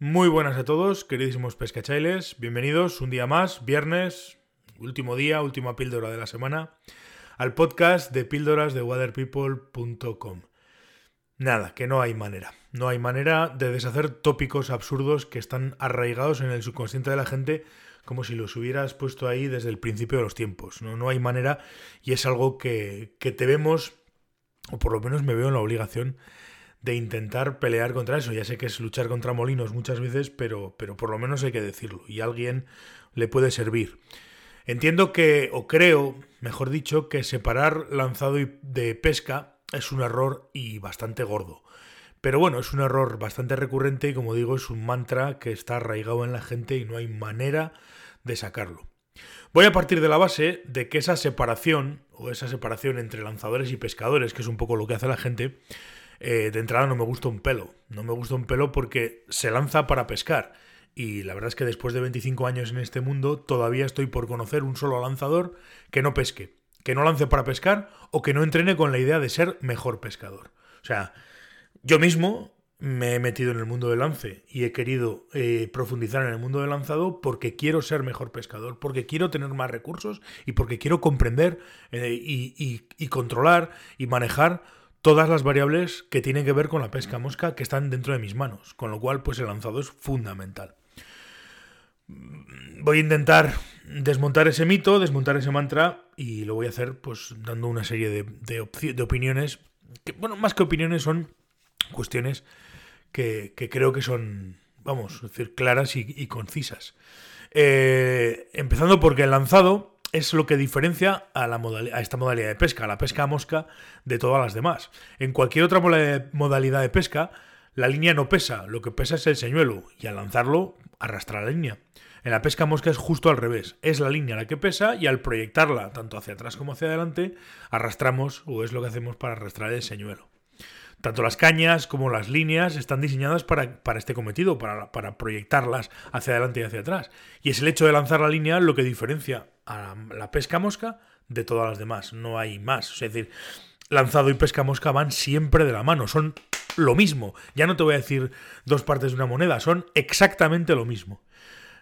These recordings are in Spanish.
Muy buenas a todos, queridísimos pescachailes. Bienvenidos un día más, viernes, último día, última píldora de la semana, al podcast de píldoras de waterpeople.com. Nada, que no hay manera. No hay manera de deshacer tópicos absurdos que están arraigados en el subconsciente de la gente como si los hubieras puesto ahí desde el principio de los tiempos. No, no hay manera y es algo que, que debemos, o por lo menos me veo en la obligación de intentar pelear contra eso. Ya sé que es luchar contra molinos muchas veces, pero, pero por lo menos hay que decirlo y a alguien le puede servir. Entiendo que, o creo, mejor dicho, que separar lanzado de pesca es un error y bastante gordo. Pero bueno, es un error bastante recurrente y como digo, es un mantra que está arraigado en la gente y no hay manera de sacarlo. Voy a partir de la base de que esa separación, o esa separación entre lanzadores y pescadores, que es un poco lo que hace la gente, eh, de entrada no me gusta un pelo. No me gusta un pelo porque se lanza para pescar. Y la verdad es que después de 25 años en este mundo, todavía estoy por conocer un solo lanzador que no pesque, que no lance para pescar o que no entrene con la idea de ser mejor pescador. O sea, yo mismo me he metido en el mundo del lance y he querido eh, profundizar en el mundo del lanzado porque quiero ser mejor pescador, porque quiero tener más recursos y porque quiero comprender eh, y controlar y manejar todas las variables que tienen que ver con la pesca mosca que están dentro de mis manos, con lo cual pues el lanzado es fundamental. Voy a intentar desmontar ese mito, desmontar ese mantra y lo voy a hacer pues dando una serie de, opiniones, que bueno, más que opiniones son cuestiones que, creo que son, vamos, decir, claras y, concisas. Eh, empezando porque el lanzado es lo que diferencia a, la a esta modalidad de pesca, a la pesca a mosca, de todas las demás. En cualquier otra modalidad de pesca, la línea no pesa, lo que pesa es el señuelo, y al lanzarlo, arrastra la línea. En la pesca a mosca es justo al revés, es la línea la que pesa y al proyectarla tanto hacia atrás como hacia adelante, arrastramos, o es lo que hacemos para arrastrar el señuelo. Tanto las cañas como las líneas están diseñadas para, este cometido, para, para, proyectarlas hacia adelante y hacia atrás. Y es el hecho de lanzar la línea lo que diferencia a la pesca mosca de todas las demás. No hay más. Es decir, lanzado y pesca mosca van siempre de la mano. Son lo mismo. Ya no te voy a decir dos partes de una moneda, son exactamente lo mismo.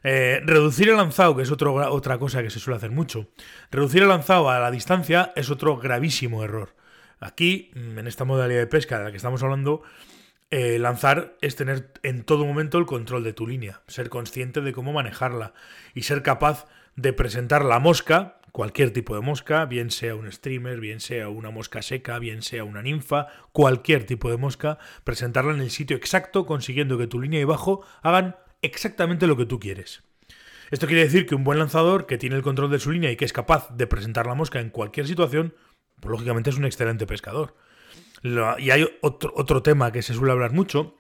Eh, reducir el lanzado, que es otra cosa que se suele hacer mucho. Reducir el lanzado a la distancia es otro gravísimo error. Aquí, en esta modalidad de pesca de la que estamos hablando, eh, lanzar es tener en todo momento el control de tu línea, ser consciente de cómo manejarla y ser capaz de presentar la mosca, cualquier tipo de mosca, bien sea un streamer, bien sea una mosca seca, bien sea una ninfa, cualquier tipo de mosca, presentarla en el sitio exacto, consiguiendo que tu línea y bajo hagan exactamente lo que tú quieres. Esto quiere decir que un buen lanzador que tiene el control de su línea y que es capaz de presentar la mosca en cualquier situación pues, lógicamente es un excelente pescador. Y hay otro, otro tema que se suele hablar mucho,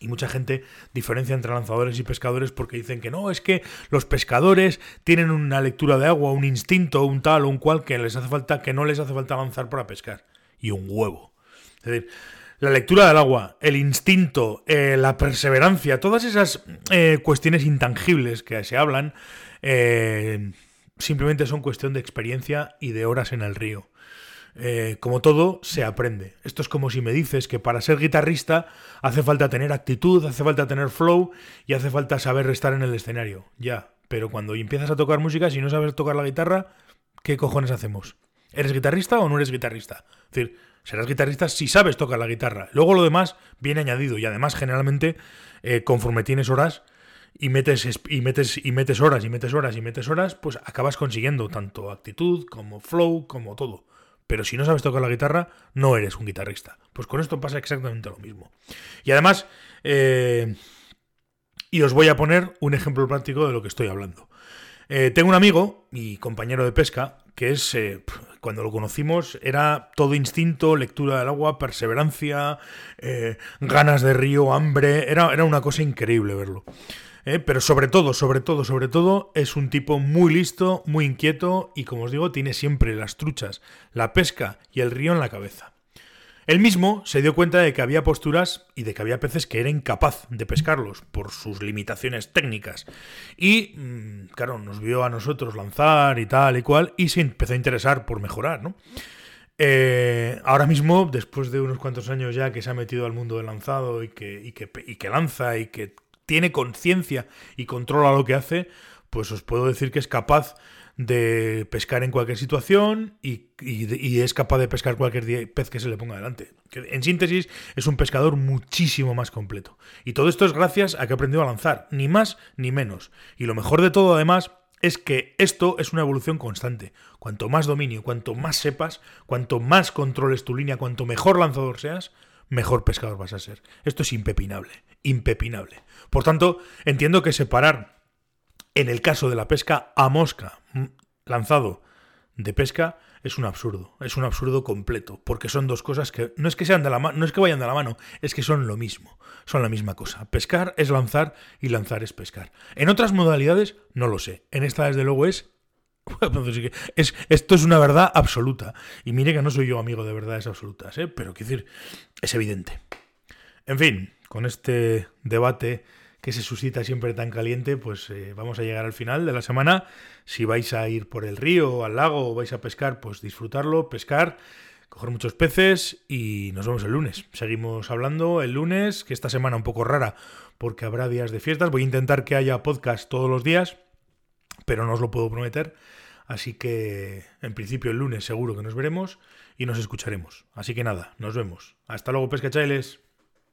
y mucha gente diferencia entre lanzadores y pescadores porque dicen que no, es que los pescadores tienen una lectura de agua, un instinto, un tal o un cual que les hace falta, que no les hace falta lanzar para pescar. Y un huevo. Es decir, la lectura del agua, el instinto, eh, la perseverancia, todas esas eh, cuestiones intangibles que se hablan, eh, simplemente son cuestión de experiencia y de horas en el río. Eh, como todo, se aprende. Esto es como si me dices que para ser guitarrista hace falta tener actitud, hace falta tener flow y hace falta saber estar en el escenario. Ya, pero cuando empiezas a tocar música, si no sabes tocar la guitarra, ¿qué cojones hacemos? ¿Eres guitarrista o no eres guitarrista? Es decir, serás guitarrista si sabes tocar la guitarra. Luego lo demás viene añadido y además generalmente eh, conforme tienes horas y metes, y, metes, y metes horas y metes horas y metes horas, pues acabas consiguiendo tanto actitud como flow como todo. Pero si no sabes tocar la guitarra, no eres un guitarrista. Pues con esto pasa exactamente lo mismo. Y además, eh, y os voy a poner un ejemplo práctico de lo que estoy hablando. Eh, tengo un amigo y compañero de pesca que es, eh, cuando lo conocimos, era todo instinto, lectura del agua, perseverancia, ganas de río, hambre, era, era una cosa increíble verlo. ¿Eh? pero sobre todo, sobre todo, sobre todo, es un tipo muy listo, muy inquieto y, como os digo, tiene siempre las truchas, la pesca y el río en la cabeza. Él mismo se dio cuenta de que había posturas y de que había peces que era incapaz de pescarlos por sus limitaciones técnicas. Y, mm, claro, nos vio a nosotros lanzar y tal y cual y se empezó a interesar por mejorar, ¿no? Eh, ahora mismo, después de unos cuantos años ya que se ha metido al mundo del lanzado y que, y que, y que lanza y que tiene conciencia y controla lo que hace, pues os puedo decir que es capaz de pescar en cualquier situación y, es capaz de pescar cualquier pez que se le ponga delante. En síntesis, es un pescador muchísimo más completo. Y todo esto es gracias a que ha aprendido a lanzar, ni más ni menos. Y lo mejor de todo, además, es que esto es una evolución constante. Cuanto más dominio, cuanto más sepas, cuanto más controles tu línea, cuanto mejor lanzador seas, mejor pescador vas a ser. Esto es impepinable, impepinable. Por tanto, entiendo que separar en el caso de la pesca a mosca mm, lanzado de pesca es un absurdo, es un absurdo completo, porque son dos cosas que no es que sean de la no es que vayan de la mano, es que son lo mismo, son la misma cosa. Pescar es lanzar y lanzar es pescar. En otras modalidades no lo sé. En esta desde luego es es, esto es una verdad absoluta. Y mire que no soy yo amigo de verdades absolutas, ¿eh? pero quiero decir, es evidente. En fin, con este debate que se suscita siempre tan caliente, pues eh, vamos a llegar al final de la semana. Si vais a ir por el río al lago o vais a pescar, pues disfrutarlo, pescar, coger muchos peces y nos vemos el lunes. Seguimos hablando el lunes, que esta semana un poco rara porque habrá días de fiestas. Voy a intentar que haya podcast todos los días, pero no os lo puedo prometer. Así que en principio el lunes seguro que nos veremos y nos escucharemos. Así que nada, nos vemos. Hasta luego, pescachailes.